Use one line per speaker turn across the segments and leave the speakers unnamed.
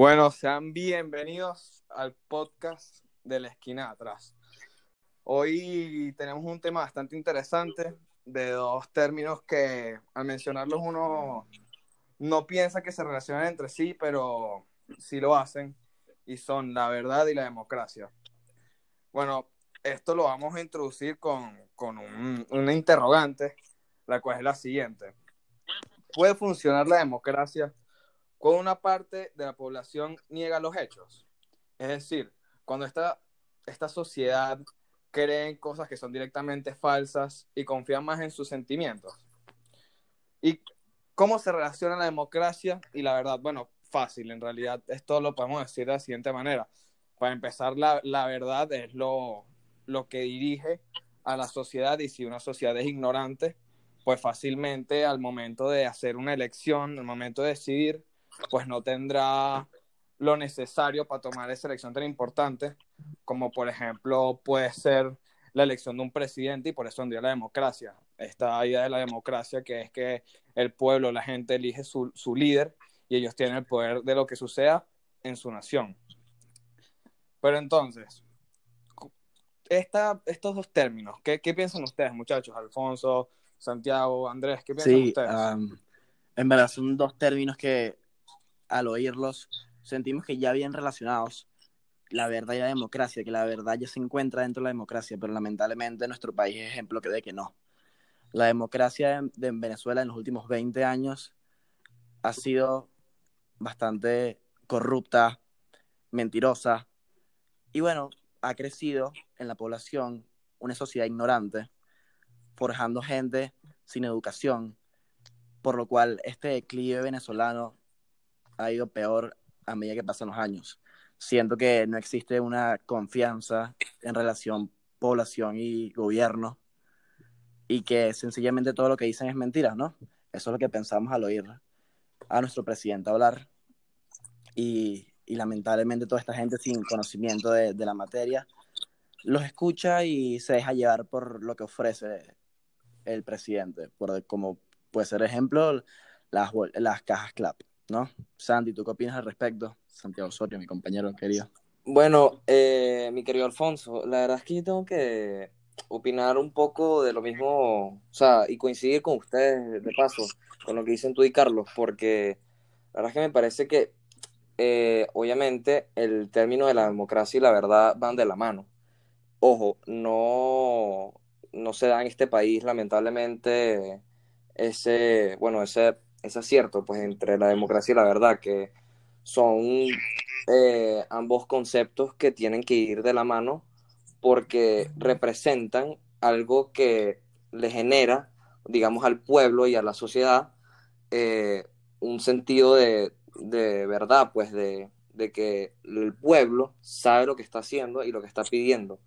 Bueno, sean bienvenidos al podcast de la esquina de atrás. Hoy tenemos un tema bastante interesante de dos términos que al mencionarlos uno no piensa que se relacionan entre sí, pero sí lo hacen, y son la verdad y la democracia. Bueno, esto lo vamos a introducir con, con un, una interrogante, la cual es la siguiente. ¿Puede funcionar la democracia cuando una parte de la población niega los hechos? Es decir, cuando esta, esta sociedad cree en cosas que son directamente falsas y confía más en sus sentimientos. ¿Y cómo se relaciona la democracia y la verdad? Bueno, fácil, en realidad esto lo podemos decir de la siguiente manera. Para empezar, la, la verdad es lo, lo que dirige a la sociedad y si una sociedad es ignorante, pues fácilmente al momento de hacer una elección, al momento de decidir, pues no tendrá lo necesario para tomar esa elección tan importante, como por ejemplo puede ser la elección de un presidente y por eso día la democracia. Esta idea de la democracia que es que el pueblo, la gente elige su, su líder y ellos tienen el poder de lo que suceda en su nación. Pero entonces, esta, estos dos términos, ¿qué, ¿qué, piensan ustedes, muchachos? Alfonso, Santiago, Andrés, ¿qué piensan
sí,
ustedes?
Um, en verdad son dos términos que al oírlos sentimos que ya bien relacionados, la verdad y la democracia, que la verdad ya se encuentra dentro de la democracia, pero lamentablemente nuestro país es ejemplo de que no. La democracia de Venezuela en los últimos 20 años ha sido bastante corrupta, mentirosa, y bueno, ha crecido en la población una sociedad ignorante, forjando gente sin educación, por lo cual este declive venezolano ha ido peor a medida que pasan los años. Siento que no existe una confianza en relación población y gobierno y que sencillamente todo lo que dicen es mentira, ¿no? Eso es lo que pensamos al oír a nuestro presidente hablar y, y lamentablemente toda esta gente sin conocimiento de, de, la materia los escucha y se deja llevar por lo que ofrece el presidente, por como puede ser ejemplo las, las cajas CLAP. ¿No? Santi, ¿tú qué opinas al respecto? Santiago Osorio, mi compañero querido.
Bueno, eh, mi querido Alfonso, la verdad es que yo tengo que opinar un poco de lo mismo, o sea, y coincidir con ustedes de paso, con lo que dicen tú y Carlos, porque la verdad es que me parece que, eh, obviamente, el término de la democracia y la verdad van de la mano. Ojo, no, no se da en este país, lamentablemente, ese, bueno, ese es acierto pues entre la democracia y la verdad, que son eh, ambos conceptos que tienen que ir de la mano porque representan algo que le genera, digamos, al pueblo y a la sociedad eh, un sentido de, de verdad, pues de, de, que el pueblo sabe lo que está haciendo y lo que está pidiendo.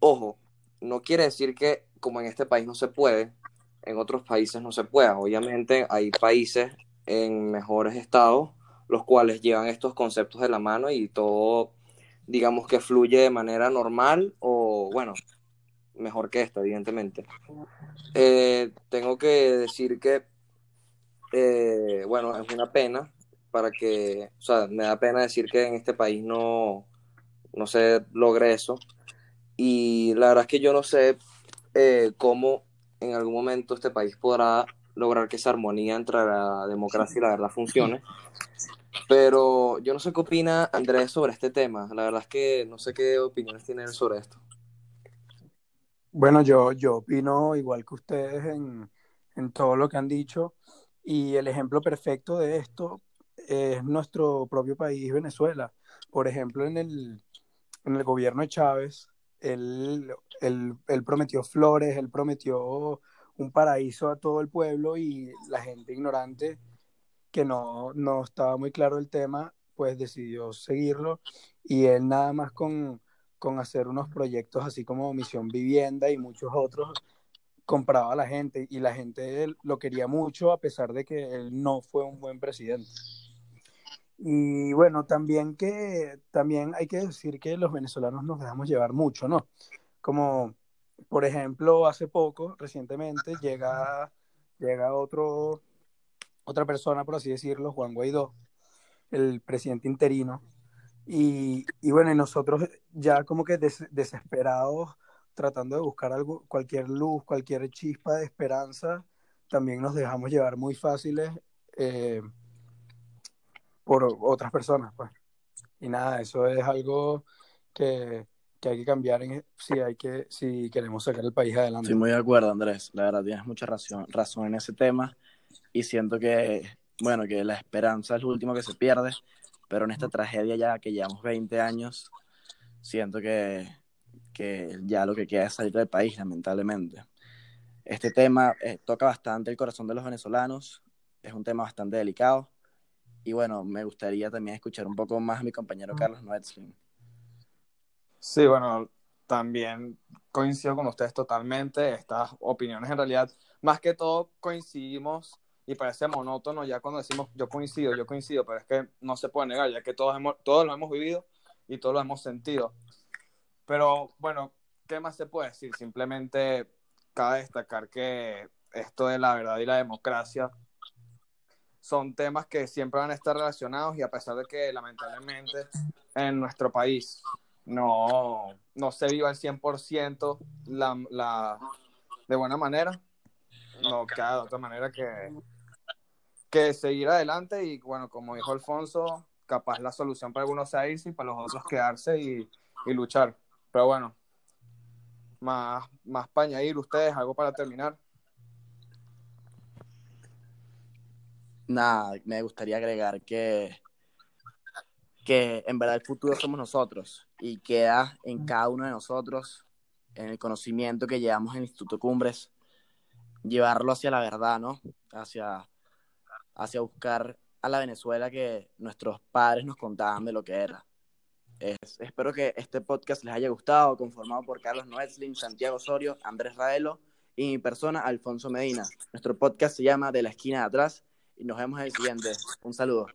Ojo, no quiere decir que como en este país no se puede, en otros países no se pueda. Obviamente hay países en mejores estados los cuales llevan estos conceptos de la mano y todo, digamos que fluye de manera normal o, bueno, mejor que esta, evidentemente. Eh, tengo que decir que, eh, bueno, es una pena para que, o sea, me da pena decir que en este país no, no se logre eso. Y la verdad es que yo no sé eh, cómo en algún momento este país podrá lograr que esa armonía entre la democracia y la verdad funcione. Pero yo no sé qué opina Andrés sobre este tema. La verdad es que no sé qué opiniones tiene él sobre esto.
Bueno, yo, yo opino igual que ustedes en, en todo lo que han dicho. Y el ejemplo perfecto de esto es nuestro propio país, Venezuela. Por ejemplo, en el, en el gobierno de Chávez, él, él, él, prometió flores, él prometió un paraíso a todo el pueblo y la gente ignorante que no, no estaba muy claro el tema, pues decidió seguirlo y él nada más con, con hacer unos proyectos así como Misión Vivienda y muchos otros, compraba a la gente y la gente lo quería mucho a pesar de que él no fue un buen presidente. Y bueno, también que también hay que decir que los venezolanos nos dejamos llevar mucho, ¿no? Como por ejemplo, hace poco, recientemente, llega, llega otro, otra persona, por así decirlo, Juan Guaidó, el presidente interino. Y, y bueno, y nosotros ya como que des- desesperados, tratando de buscar algo, cualquier luz, cualquier chispa de esperanza, también nos dejamos llevar muy fáciles eh, por otras personas, pues. Y nada, eso es algo que, que hay que cambiar en, si, hay que, si queremos sacar el país adelante.
Estoy muy de acuerdo, Andrés. La verdad, tienes mucha razón, razón en ese tema. Y siento que, bueno, que la esperanza es lo último que se pierde. Pero en esta tragedia ya que llevamos 20 años, siento que, que ya lo que queda es salir del país, lamentablemente. Este tema eh, toca bastante el corazón de los venezolanos. Es un tema bastante delicado. Y bueno, me gustaría también escuchar un poco más a mi compañero Carlos Noetzlin.
Sí, bueno, también coincido con ustedes totalmente. Estas opiniones en realidad, más que todo coincidimos y parece monótono ya cuando decimos yo coincido, yo coincido, pero es que no se puede negar, ya que todos, hemos, todos lo hemos vivido y todos lo hemos sentido. Pero bueno, ¿qué más se puede decir? Simplemente cabe destacar que esto de la verdad y la democracia son temas que siempre van a estar relacionados y a pesar de que lamentablemente en nuestro país no, no se viva al 100% la, la, de buena manera, no queda de otra manera que, que seguir adelante y bueno, como dijo Alfonso, capaz la solución para algunos sea irse y para los otros quedarse y, y luchar. Pero bueno, más, más para añadir ustedes, algo para terminar.
Nada, me gustaría agregar que, que en verdad el futuro somos nosotros y queda en cada uno de nosotros, en el conocimiento que llevamos en el Instituto Cumbres, llevarlo hacia la verdad, ¿no? Hacia, hacia buscar a la Venezuela que nuestros padres nos contaban de lo que era. Es- espero que este podcast les haya gustado, conformado por Carlos Noetzlin, Santiago Osorio, Andrés Raelo y mi persona, Alfonso Medina. Nuestro podcast se llama De la esquina de atrás y nos vemos en el siguiente. Un saludo.